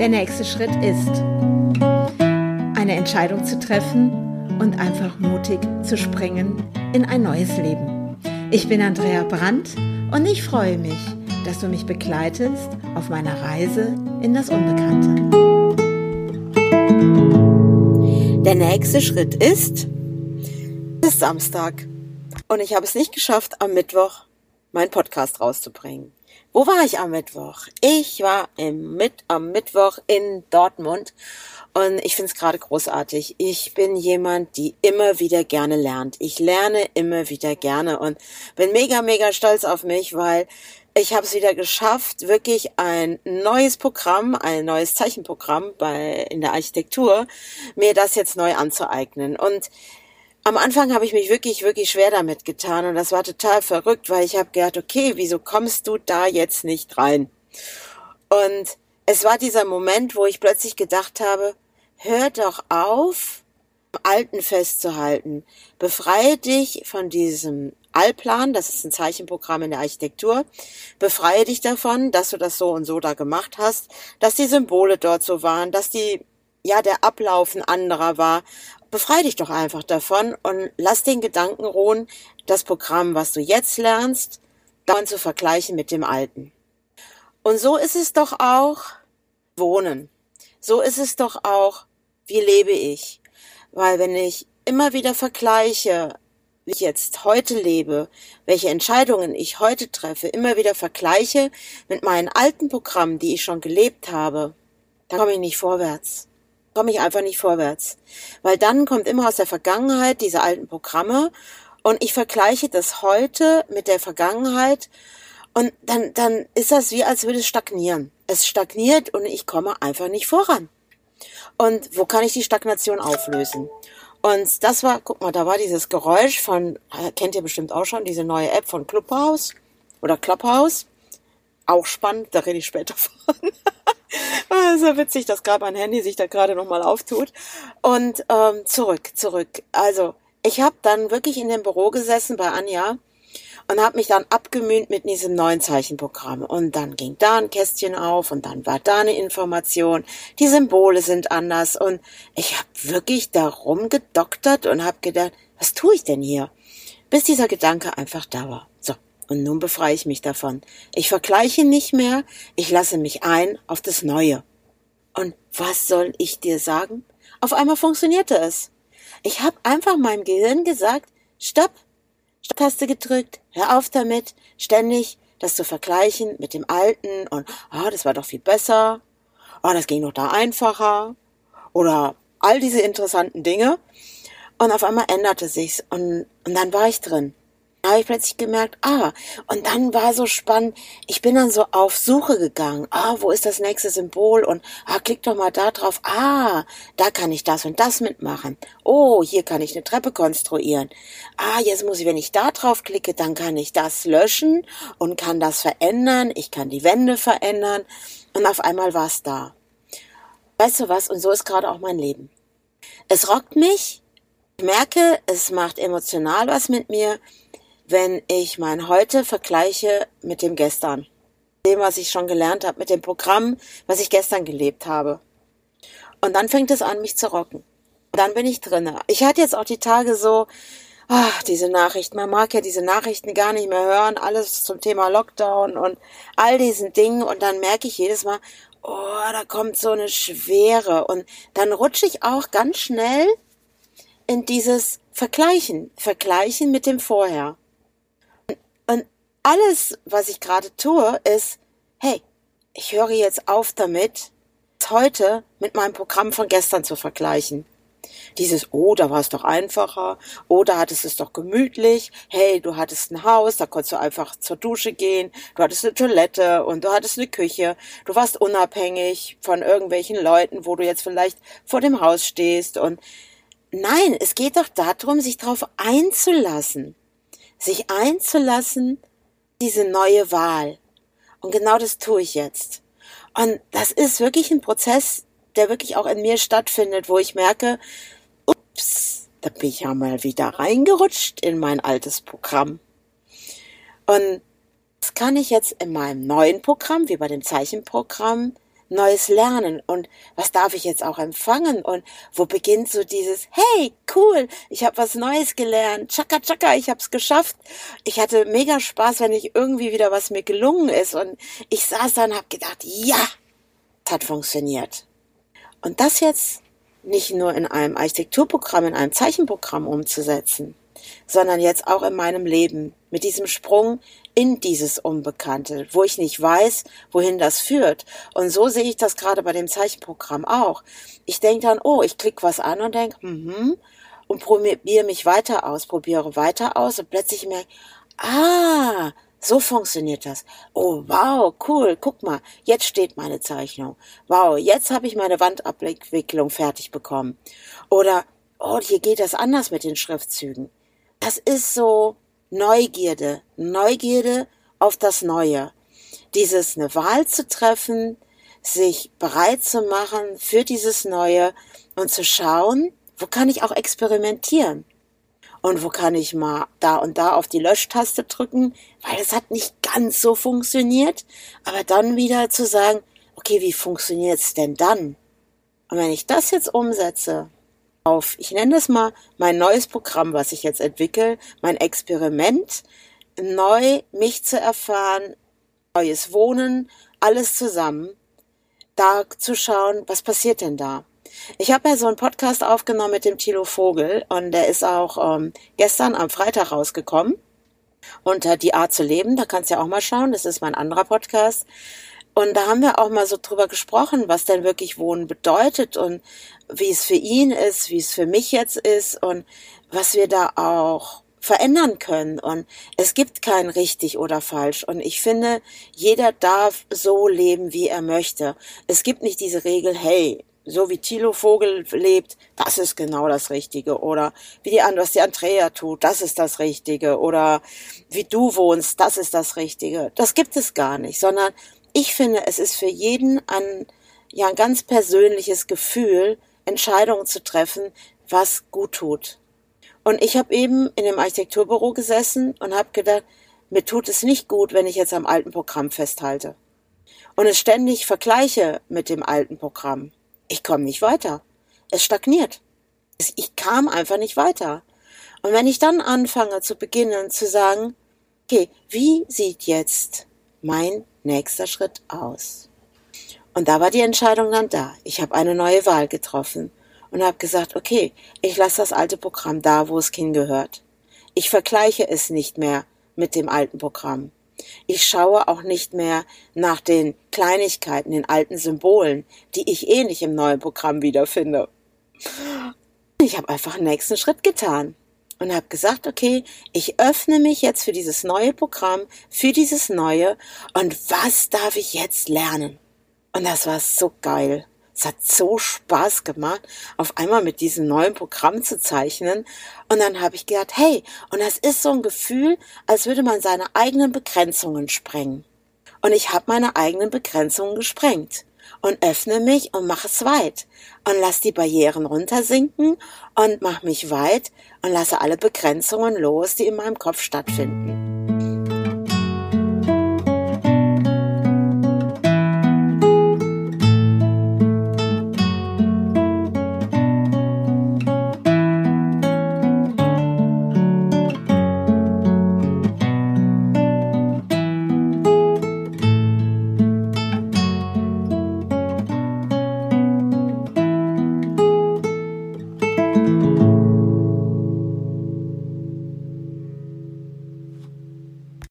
Der nächste Schritt ist, eine Entscheidung zu treffen und einfach mutig zu springen in ein neues Leben. Ich bin Andrea Brandt und ich freue mich, dass du mich begleitest auf meiner Reise in das Unbekannte. Der nächste Schritt ist, es ist Samstag und ich habe es nicht geschafft, am Mittwoch meinen Podcast rauszubringen. Wo war ich am Mittwoch? Ich war im Mit am Mittwoch in Dortmund und ich finde es gerade großartig. Ich bin jemand, die immer wieder gerne lernt. Ich lerne immer wieder gerne und bin mega, mega stolz auf mich, weil ich habe es wieder geschafft, wirklich ein neues Programm, ein neues Zeichenprogramm bei in der Architektur, mir das jetzt neu anzueignen. Und am Anfang habe ich mich wirklich, wirklich schwer damit getan und das war total verrückt, weil ich habe gedacht, okay, wieso kommst du da jetzt nicht rein? Und es war dieser Moment, wo ich plötzlich gedacht habe, hör doch auf, Alten festzuhalten. Befreie dich von diesem Allplan, das ist ein Zeichenprogramm in der Architektur. Befreie dich davon, dass du das so und so da gemacht hast, dass die Symbole dort so waren, dass die ja der Ablauf ein anderer war befrei dich doch einfach davon und lass den Gedanken ruhen, das Programm, was du jetzt lernst, dann zu vergleichen mit dem alten. Und so ist es doch auch Wohnen. So ist es doch auch, wie lebe ich. Weil wenn ich immer wieder vergleiche, wie ich jetzt heute lebe, welche Entscheidungen ich heute treffe, immer wieder vergleiche mit meinen alten Programmen, die ich schon gelebt habe, dann komme ich nicht vorwärts komme ich einfach nicht vorwärts. Weil dann kommt immer aus der Vergangenheit diese alten Programme und ich vergleiche das heute mit der Vergangenheit und dann, dann ist das wie, als würde es stagnieren. Es stagniert und ich komme einfach nicht voran. Und wo kann ich die Stagnation auflösen? Und das war, guck mal, da war dieses Geräusch von, kennt ihr bestimmt auch schon, diese neue App von Clubhouse oder Clubhouse. Auch spannend, da rede ich später von. Ah, so witzig, dass gerade mein Handy sich da gerade nochmal auftut. Und ähm, zurück, zurück. Also, ich habe dann wirklich in dem Büro gesessen bei Anja und habe mich dann abgemüht mit diesem neuen Zeichenprogramm. Und dann ging da ein Kästchen auf und dann war da eine Information. Die Symbole sind anders. Und ich habe wirklich darum gedoktert und habe gedacht, was tue ich denn hier? Bis dieser Gedanke einfach da war. Und nun befreie ich mich davon. Ich vergleiche nicht mehr, ich lasse mich ein auf das Neue. Und was soll ich dir sagen? Auf einmal funktionierte es. Ich habe einfach meinem Gehirn gesagt, stopp, Stopp-Taste gedrückt, hör auf damit, ständig das zu vergleichen mit dem Alten und, ah, oh, das war doch viel besser, oh, das ging doch da einfacher oder all diese interessanten Dinge. Und auf einmal änderte sich's und, und dann war ich drin habe ich plötzlich gemerkt, ah, und dann war so spannend, ich bin dann so auf Suche gegangen, ah, wo ist das nächste Symbol? Und ah, klick doch mal da drauf, ah, da kann ich das und das mitmachen, oh, hier kann ich eine Treppe konstruieren, ah, jetzt muss ich, wenn ich da drauf klicke, dann kann ich das löschen und kann das verändern, ich kann die Wände verändern. Und auf einmal war es da. Weißt du was, und so ist gerade auch mein Leben. Es rockt mich, ich merke, es macht emotional was mit mir, wenn ich mein Heute vergleiche mit dem Gestern. Dem, was ich schon gelernt habe, mit dem Programm, was ich gestern gelebt habe. Und dann fängt es an, mich zu rocken. Dann bin ich drinne. Ich hatte jetzt auch die Tage so, ach, diese Nachrichten. Man mag ja diese Nachrichten gar nicht mehr hören. Alles zum Thema Lockdown und all diesen Dingen. Und dann merke ich jedes Mal, oh, da kommt so eine Schwere. Und dann rutsche ich auch ganz schnell in dieses Vergleichen. Vergleichen mit dem Vorher alles, was ich gerade tue, ist, hey, ich höre jetzt auf damit, heute mit meinem Programm von gestern zu vergleichen. Dieses, oh, da war es doch einfacher, oh, da hattest es doch gemütlich, hey, du hattest ein Haus, da konntest du einfach zur Dusche gehen, du hattest eine Toilette und du hattest eine Küche, du warst unabhängig von irgendwelchen Leuten, wo du jetzt vielleicht vor dem Haus stehst und nein, es geht doch darum, sich darauf einzulassen, sich einzulassen diese neue Wahl. Und genau das tue ich jetzt. Und das ist wirklich ein Prozess, der wirklich auch in mir stattfindet, wo ich merke, ups, da bin ich ja mal wieder reingerutscht in mein altes Programm. Und das kann ich jetzt in meinem neuen Programm, wie bei dem Zeichenprogramm, Neues lernen und was darf ich jetzt auch empfangen und wo beginnt so dieses Hey, cool, ich habe was Neues gelernt, tschakka tschakka, ich habe es geschafft. Ich hatte mega Spaß, wenn ich irgendwie wieder was mir gelungen ist und ich saß da und habe gedacht, ja, das hat funktioniert. Und das jetzt nicht nur in einem Architekturprogramm, in einem Zeichenprogramm umzusetzen, sondern jetzt auch in meinem Leben mit diesem Sprung in dieses Unbekannte, wo ich nicht weiß, wohin das führt. Und so sehe ich das gerade bei dem Zeichenprogramm auch. Ich denke dann, oh, ich klicke was an und denke, mhm, und probiere mich weiter aus, probiere weiter aus und plötzlich merke, ah, so funktioniert das. Oh, wow, cool. Guck mal, jetzt steht meine Zeichnung. Wow, jetzt habe ich meine Wandabwicklung fertig bekommen. Oder, oh, hier geht das anders mit den Schriftzügen. Das ist so Neugierde. Neugierde auf das Neue. Dieses eine Wahl zu treffen, sich bereit zu machen für dieses Neue und zu schauen, wo kann ich auch experimentieren? und wo kann ich mal da und da auf die Löschtaste drücken, weil es hat nicht ganz so funktioniert, aber dann wieder zu sagen, okay, wie funktioniert's denn dann? Und wenn ich das jetzt umsetze auf, ich nenne das mal mein neues Programm, was ich jetzt entwickle, mein Experiment, neu mich zu erfahren, neues Wohnen, alles zusammen, da zu schauen, was passiert denn da? Ich habe ja so einen Podcast aufgenommen mit dem Thilo Vogel und der ist auch ähm, gestern am Freitag rausgekommen. Unter Die Art zu leben, da kannst du ja auch mal schauen, das ist mein anderer Podcast. Und da haben wir auch mal so drüber gesprochen, was denn wirklich Wohnen bedeutet und wie es für ihn ist, wie es für mich jetzt ist und was wir da auch verändern können. Und es gibt kein richtig oder falsch. Und ich finde, jeder darf so leben, wie er möchte. Es gibt nicht diese Regel, hey, so wie Thilo Vogel lebt, das ist genau das Richtige. Oder wie die, was die Andrea tut, das ist das Richtige. Oder wie du wohnst, das ist das Richtige. Das gibt es gar nicht, sondern ich finde, es ist für jeden ein, ja, ein ganz persönliches Gefühl, Entscheidungen zu treffen, was gut tut. Und ich habe eben in dem Architekturbüro gesessen und habe gedacht, mir tut es nicht gut, wenn ich jetzt am alten Programm festhalte. Und es ständig vergleiche mit dem alten Programm ich komme nicht weiter. Es stagniert. Ich kam einfach nicht weiter. Und wenn ich dann anfange zu beginnen zu sagen, okay, wie sieht jetzt mein nächster Schritt aus? Und da war die Entscheidung dann da. Ich habe eine neue Wahl getroffen und habe gesagt, okay, ich lasse das alte Programm da, wo es hingehört. Ich vergleiche es nicht mehr mit dem alten Programm. Ich schaue auch nicht mehr nach den Kleinigkeiten, den alten Symbolen, die ich eh nicht im neuen Programm wiederfinde. Ich habe einfach einen nächsten Schritt getan und habe gesagt, okay, ich öffne mich jetzt für dieses neue Programm, für dieses neue und was darf ich jetzt lernen? Und das war so geil. Es hat so Spaß gemacht, auf einmal mit diesem neuen Programm zu zeichnen. Und dann habe ich gedacht, hey, und das ist so ein Gefühl, als würde man seine eigenen Begrenzungen sprengen. Und ich habe meine eigenen Begrenzungen gesprengt und öffne mich und mache es weit und lass die Barrieren runtersinken und mach mich weit und lasse alle Begrenzungen los, die in meinem Kopf stattfinden.